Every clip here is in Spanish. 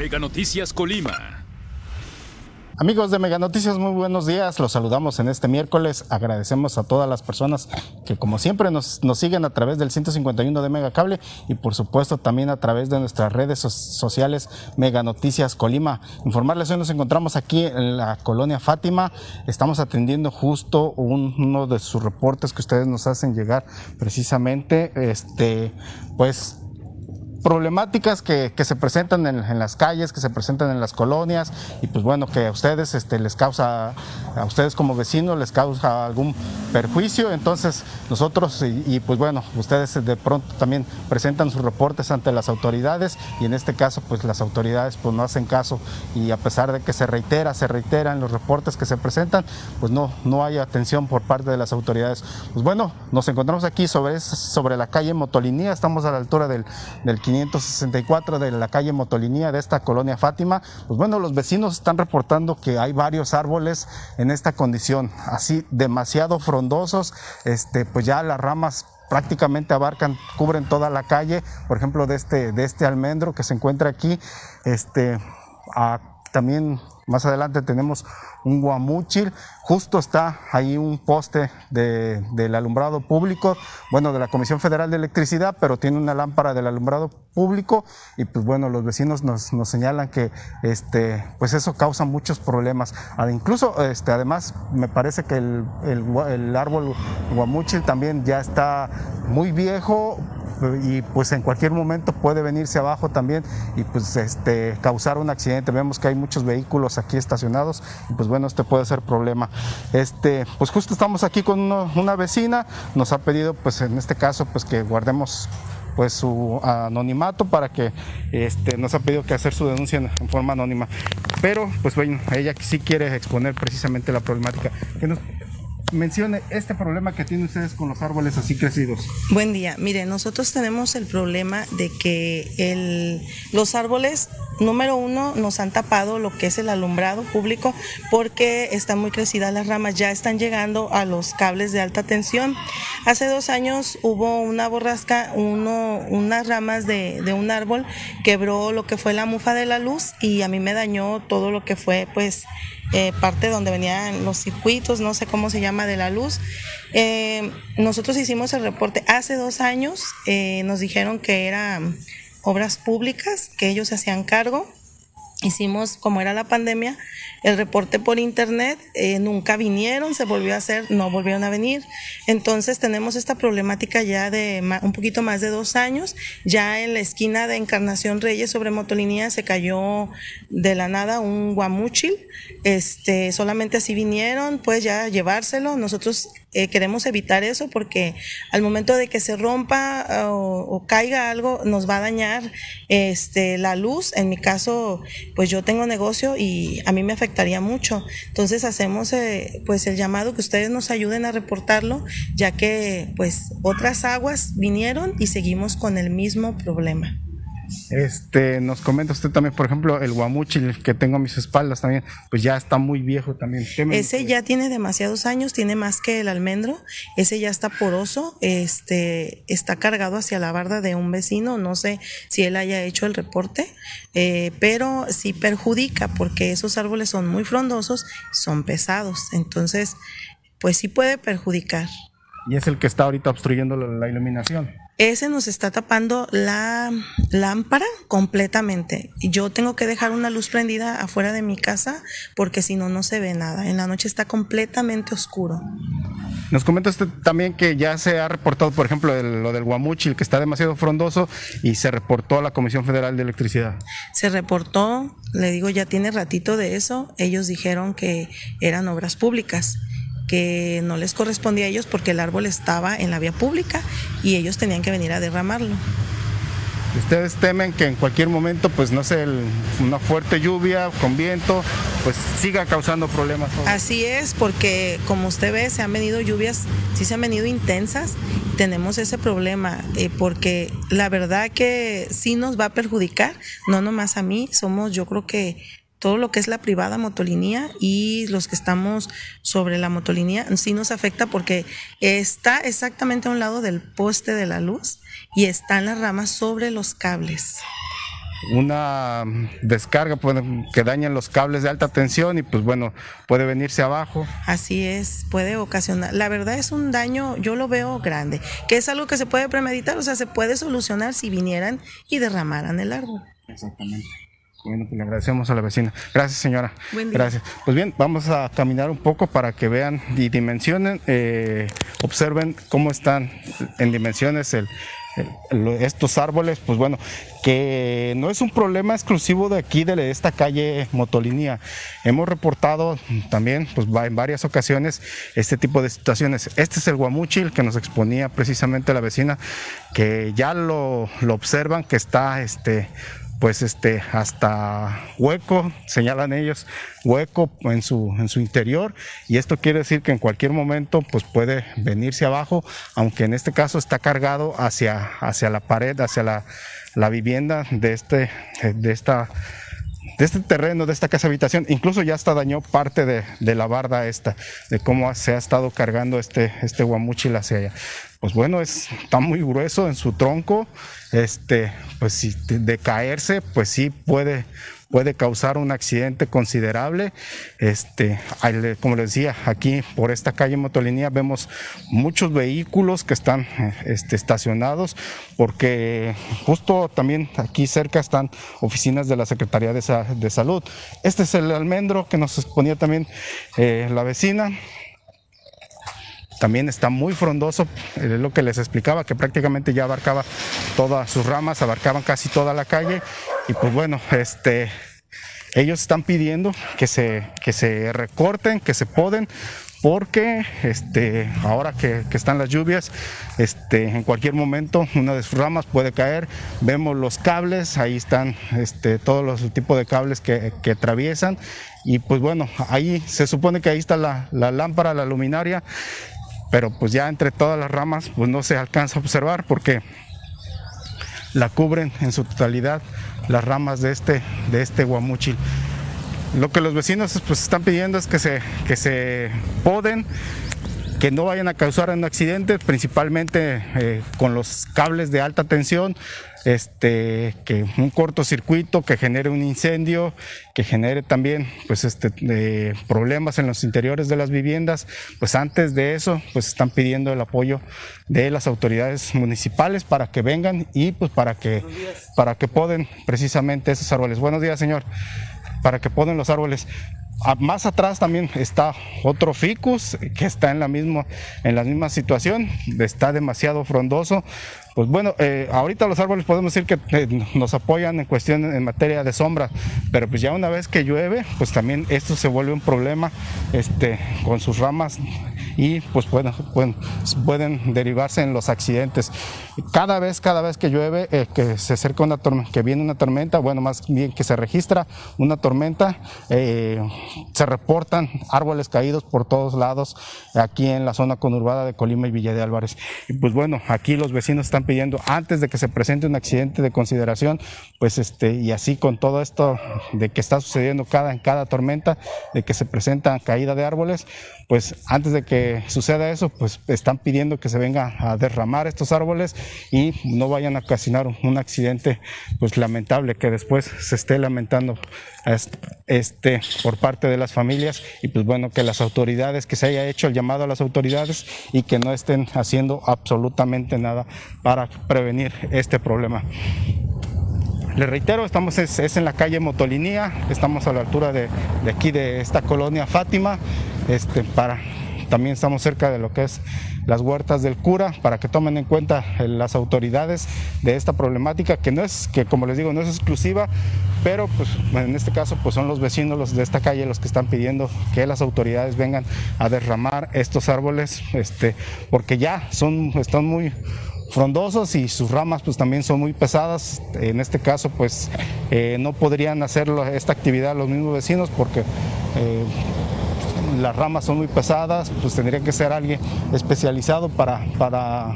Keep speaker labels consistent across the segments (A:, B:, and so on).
A: Mega Noticias Colima.
B: Amigos de Mega Noticias, muy buenos días. Los saludamos en este miércoles. Agradecemos a todas las personas que, como siempre, nos, siguen a través del 151 de Mega Cable y, por supuesto, también a través de nuestras redes sociales Mega Noticias Colima. Informarles, hoy nos encontramos aquí en la colonia Fátima. Estamos atendiendo justo uno de sus reportes que ustedes nos hacen llegar precisamente. Este, pues problemáticas que, se presentan en, en, las calles, que se presentan en las colonias y pues bueno, que a ustedes este, les causa, a ustedes como vecinos les causa algún perjuicio, entonces nosotros y, pues bueno, ustedes de pronto también presentan sus reportes ante las autoridades y en este caso pues las autoridades pues no hacen caso y a pesar de que se reitera, se reiteran los reportes que se presentan, pues no, no hay atención por parte de las autoridades. Pues bueno, nos encontramos aquí sobre, sobre la calle Motolinía, estamos a la altura del, del 564 de la calle Motolinía de esta colonia Fátima, pues bueno, los vecinos están reportando que hay varios árboles en esta condición, así demasiado frondosos, este, pues ya las ramas prácticamente abarcan, cubren toda la calle, por ejemplo, de este, de este almendro que se encuentra aquí, este, también más adelante tenemos un guamúchil, justo está ahí un poste del alumbrado público, bueno, de la Comisión Federal de Electricidad, pero tiene una lámpara del alumbrado público y pues bueno, los vecinos nos, señalan que este, pues eso causa muchos problemas. Incluso, este, además, me parece que el, el árbol guamúchil también ya está muy viejo, y pues en cualquier momento puede venirse abajo también y pues este causar un accidente. Vemos que hay muchos vehículos aquí estacionados y pues bueno, este puede ser problema. Este, pues justo estamos aquí con una vecina, nos ha pedido pues en este caso pues que guardemos pues su anonimato para que este, nos ha pedido que hacer su denuncia en, forma anónima. Pero pues bueno, ella sí quiere exponer precisamente la problemática. Que nos mencione este problema que tienen ustedes con los árboles así crecidos.
C: Buen día. Mire, nosotros tenemos el problema de que el, los árboles, número uno, nos han tapado lo que es el alumbrado público porque están muy crecidas las ramas, ya están llegando a los cables de alta tensión. Hace dos años hubo una borrasca, uno, unas ramas de, de un árbol quebró lo que fue la mufa de la luz y a mí me dañó todo lo que fue pues eh, parte donde venían los circuitos, no sé cómo se llama, de la luz. Eh, nosotros hicimos el reporte hace dos años, eh, nos dijeron que eran obras públicas, que ellos se hacían cargo. Hicimos, como era la pandemia, el reporte por internet, eh, nunca vinieron, se volvió a hacer, no volvieron a venir. Entonces tenemos esta problemática ya de un poquito más de dos años. Ya en la esquina de Encarnación Reyes sobre Motolinía se cayó de la nada un guamúchil. Este, solamente así vinieron, pues ya llevárselo. Nosotros eh, queremos evitar eso porque al momento de que se rompa eh, o, caiga algo nos va a dañar este, la luz. En mi caso, pues yo tengo negocio y a mí me mucho. Entonces hacemos eh, pues el llamado que ustedes nos ayuden a reportarlo, ya que pues otras aguas vinieron y seguimos con el mismo problema.
B: Este, nos comenta usted también, por ejemplo, el guamuchil que tengo a mis espaldas también, pues ya está muy viejo también.
C: Ese ya tiene demasiados años, tiene más que el almendro, ese ya está poroso, este, está cargado hacia la barda de un vecino, no sé si él haya hecho el reporte, eh, pero sí perjudica porque esos árboles son muy frondosos, son pesados, entonces, pues sí puede perjudicar.
B: Y es el que está ahorita obstruyendo la iluminación.
C: Ese nos está tapando la lámpara completamente. Yo tengo que dejar una luz prendida afuera de mi casa porque si no, no se ve nada. En la noche está completamente oscuro.
B: Nos comenta usted también que ya se ha reportado, por ejemplo, lo del Guamuchil, que está demasiado frondoso y se reportó a la Comisión Federal de Electricidad.
C: Se reportó, le digo, ya tiene ratito de eso. Ellos dijeron que eran obras públicas que no les correspondía a ellos porque el árbol estaba en la vía pública y ellos tenían que venir a derramarlo.
B: Ustedes temen que en cualquier momento, pues no sé, una fuerte lluvia con viento, pues siga causando problemas.
C: Así es, porque como usted ve, se han venido lluvias, sí se han venido intensas, tenemos ese problema, eh, porque la verdad que sí nos va a perjudicar, no nomás a mí, somos yo creo que todo lo que es la privada motolinía y los que estamos sobre la motolinía sí nos afecta porque está exactamente a un lado del poste de la luz y están las ramas sobre los cables.
B: una descarga que dañan los cables de alta tensión y pues bueno, puede venirse abajo.
C: Así es, puede ocasionar. La verdad es un daño, yo lo veo grande, que es algo que se puede premeditar, o sea, se puede solucionar si vinieran y derramaran el árbol.
B: Exactamente. Bueno, pues le agradecemos a la vecina. Gracias, señora. Gracias. Pues bien, vamos a caminar un poco para que vean y dimensionen, eh, observen cómo están en dimensiones el, estos árboles, pues bueno, que no es un problema exclusivo de aquí, de esta calle Motolinía. Hemos reportado también, pues en varias ocasiones, este tipo de situaciones. Este es el guamuchil que nos exponía precisamente la vecina, que ya lo, lo observan, que está este, pues este hasta hueco, señalan ellos, hueco en su, en su interior y esto quiere decir que en cualquier momento pues puede venirse abajo, aunque en este caso está cargado hacia, hacia la pared, hacia la, la vivienda de, este, de esta de este terreno, de esta casa habitación, incluso ya hasta dañó parte de, de, la barda esta, de cómo se ha estado cargando este, este guamuchil hacia allá. Pues bueno, es, está muy grueso en su tronco, este, pues si de caerse, pues sí puede, puede causar un accidente considerable. Este, como les decía, aquí por esta calle Motolinía vemos muchos vehículos que están este, estacionados porque justo también aquí cerca están oficinas de la Secretaría de, Salud. Este es el almendro que nos exponía también eh, la vecina también está muy frondoso, es lo que les explicaba, que prácticamente ya abarcaba todas sus ramas, abarcaban casi toda la calle y pues bueno, este, ellos están pidiendo que se, que se recorten, que se poden, porque este, ahora que, están las lluvias, este, en cualquier momento una de sus ramas puede caer. Vemos los cables, ahí están este, todos los tipos de cables que, que, atraviesan. Y pues bueno, ahí se supone que ahí está la, la lámpara, la luminaria pero pues ya entre todas las ramas pues no se alcanza a observar porque la cubren en su totalidad las ramas de este, de este guamuchil. Lo que los vecinos pues están pidiendo es que se, que se poden, que no vayan a causar un accidente, principalmente eh, con los cables de alta tensión, este, que un cortocircuito que genere un incendio, que genere también pues este, problemas en los interiores de las viviendas, pues antes de eso pues están pidiendo el apoyo de las autoridades municipales para que vengan y pues para que, para que poden precisamente esos árboles. Buenos días señor, para que poden los árboles. Ah, más atrás también está otro ficus que está en la, misma, en la misma situación, está demasiado frondoso. Pues bueno, eh, ahorita los árboles podemos decir que eh, nos apoyan en cuestión en materia de sombra, pero pues ya una vez que llueve, pues también esto se vuelve un problema este, con sus ramas y pues pueden, pueden, derivarse en los accidentes. Cada vez, cada vez que llueve, eh, que se acerca una tormenta, que viene una tormenta, bueno, más bien que se registra una tormenta, eh, se reportan árboles caídos por todos lados aquí en la zona conurbada de Colima y Villa de Álvarez. Y pues bueno, aquí los vecinos están pidiendo antes de que se presente un accidente de consideración, pues este, y así con todo esto de que está sucediendo cada, en cada tormenta, de que se presenta caída de árboles, pues antes de que suceda eso, pues están pidiendo que se venga a derramar estos árboles y no vayan a ocasionar un accidente pues lamentable que después se esté lamentando este por parte de las familias y pues bueno que las autoridades que se haya hecho el llamado a las autoridades y que no estén haciendo absolutamente nada para prevenir este problema. Le reitero, estamos es, en la calle Motolinía, estamos a la altura de, de aquí de esta colonia Fátima este, para, también estamos cerca de lo que es las huertas del cura para que tomen en cuenta eh, las autoridades de esta problemática que no es que como les digo no es exclusiva pero pues en este caso pues son los vecinos de esta calle los que están pidiendo que las autoridades vengan a derramar estos árboles este porque ya son están muy frondosos y sus ramas pues también son muy pesadas. En este caso pues eh, no podrían hacer esta actividad los mismos vecinos porque eh, las ramas son muy pesadas, pues tendría que ser alguien especializado para, para,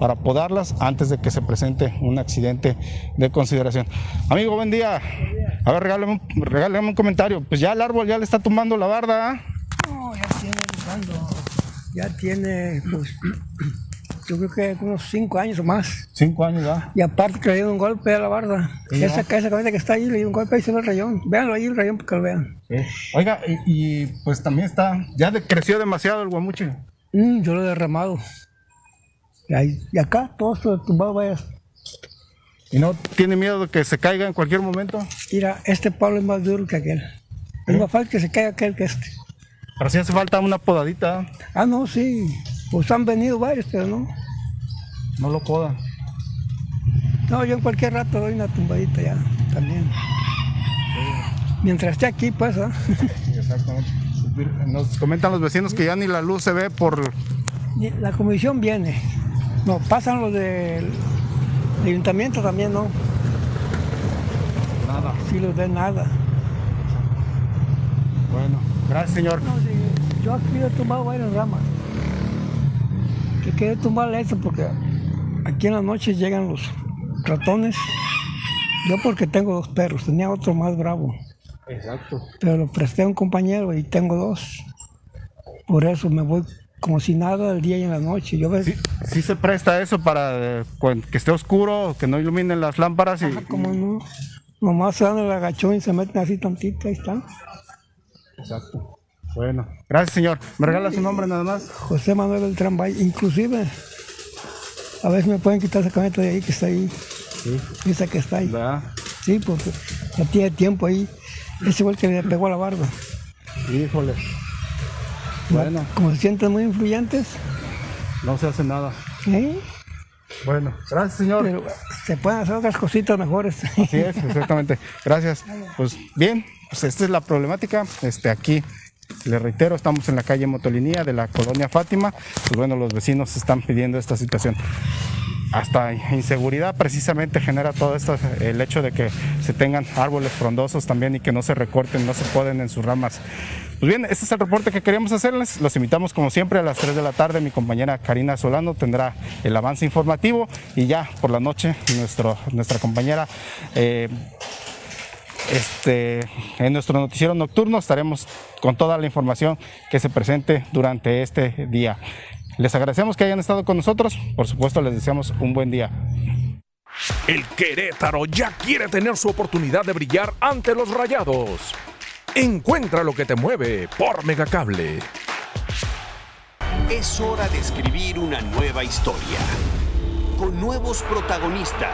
B: para podarlas antes de que se presente un accidente de consideración. Amigo, buen día. A ver, regálame un, un comentario. Pues ya el árbol ya le está tumbando la barda.
A: No, ya tiene ya tiene, pues, yo creo que unos cinco años o más.
B: Cinco años, ¿verdad?
A: Y aparte que le dio un golpe a la barda. Esa, esa camioneta que está ahí le dio un golpe y se ve el rayón. Véanlo ahí el rayón para que lo vean.
B: Sí. Oiga, y, y, pues también está, ya de- creció demasiado el guamuche.
A: Mm, yo lo he derramado. Y, ahí- y acá todo esto tumbado, vaya.
B: ¿Y no tiene miedo de que se caiga en cualquier momento?
A: Mira, este palo es más duro que aquel. Es más fácil que se caiga aquel que este.
B: Pero sí hace falta una podadita,
A: Ah, no, sí. Pues han venido varios, pero no.
B: no lo poda.
A: No, yo en cualquier rato doy una tumbadita ya, también. Mientras esté aquí, pues, ¿ah?
B: Exactamente. Nos comentan los vecinos que ya ni la luz se ve por...
A: La comisión viene. No, pasan los del ayuntamiento también, ¿no?
B: Nada.
A: Sí, los de nada.
B: Bueno, gracias señor.
A: No, sí, yo aquí he tumbado varias ramas. Que quería tumbar eso porque aquí en las noches llegan los ratones. Yo porque tengo dos perros, tenía otro más bravo.
B: Exacto.
A: pero lo presté a un compañero y tengo dos. Por eso me voy como si nada el día y en la noche. Yo ves,
B: Sí, sí se presta eso para eh, que esté oscuro, que no iluminen las lámparas y...
A: como no, nomás se dan el agachón y se meten así tantito, ahí están.
B: Exacto. Bueno, gracias señor. ¿Me regala su nombre nada más?
A: José Manuel Beltrán Valle, inclusive, a veces me pueden quitar esa camioneta de ahí que está ahí,
B: Sí.
A: esa que está ahí.
B: ¿Verdad?
A: Sí, porque ya tiene tiempo ahí. Ese fue el que le pegó a la barba.
B: Híjole. Bueno,
A: Como se sienten muy influyentes,
B: no se hace nada.
A: ¿eh?
B: Bueno, gracias señor.
A: pero se pueden hacer otras cositas mejores.
B: Así es, exactamente. Gracias. Pues bien, pues esta es la problemática. Este, aquí, le reitero, estamos en la calle Motolinía de la colonia Fátima. Pues bueno, los vecinos están pidiendo esta situación. Hasta inseguridad precisamente genera todo esto, el hecho de que se tengan árboles frondosos también y que no se recorten, no se poden en sus ramas. Pues bien, este es el reporte que queríamos hacerles. Los invitamos como siempre a las 3 de la tarde. Mi compañera Karina Solano tendrá el avance informativo y ya por la noche nuestra compañera eh, este, en nuestro noticiero nocturno estaremos con toda la información que se presente durante este día. Les agradecemos que hayan estado con nosotros. Por supuesto, les deseamos un buen día.
D: El Querétaro ya quiere tener su oportunidad de brillar ante los rayados. Encuentra lo que te mueve por Megacable.
E: Es hora de escribir una nueva historia. Con nuevos protagonistas.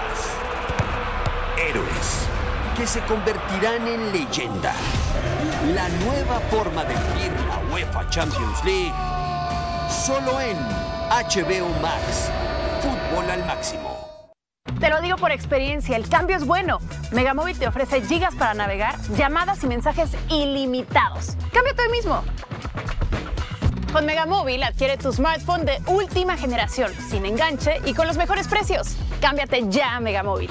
E: Héroes que se convertirán en leyenda. La nueva forma de vivir la UEFA Champions League. Solo en HBO Max. Fútbol al máximo.
F: Te lo digo por experiencia, el cambio es bueno. Megamóvil te ofrece gigas para navegar, llamadas y mensajes ilimitados. Cámbiate hoy mismo. Con Megamóvil adquiere tu smartphone de última generación, sin enganche y con los mejores precios. Cámbiate ya a Megamóvil.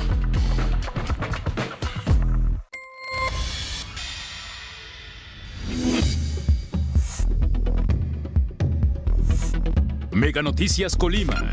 G: Mega Noticias Colima.